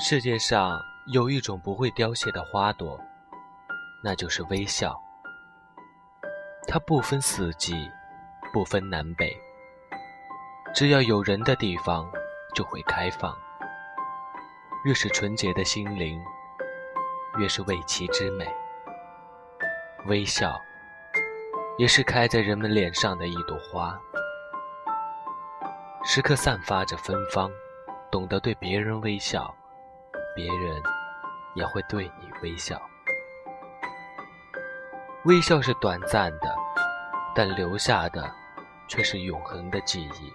世界上有一种不会凋谢的花朵，那就是微笑。它不分四季，不分南北，只要有人的地方就会开放。越是纯洁的心灵，越是为其之美。微笑，也是开在人们脸上的一朵花，时刻散发着芬芳。懂得对别人微笑。别人也会对你微笑。微笑是短暂的，但留下的却是永恒的记忆。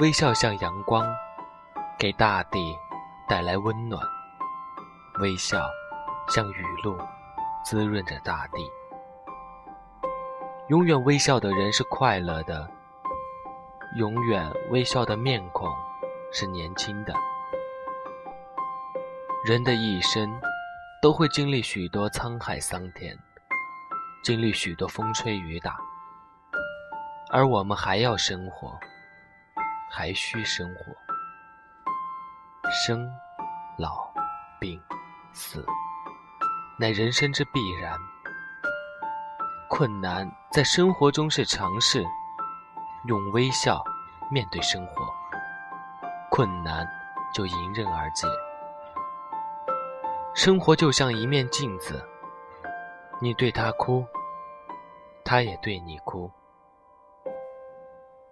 微笑像阳光，给大地带来温暖；微笑像雨露，滋润着大地。永远微笑的人是快乐的，永远微笑的面孔是年轻的。人的一生都会经历许多沧海桑田，经历许多风吹雨打，而我们还要生活，还需生活。生、老、病、死，乃人生之必然。困难在生活中是常事，用微笑面对生活，困难就迎刃而解。生活就像一面镜子，你对他哭，他也对你哭。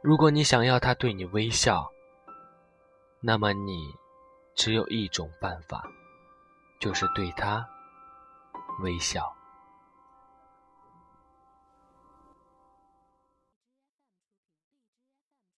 如果你想要他对你微笑，那么你只有一种办法，就是对他微笑。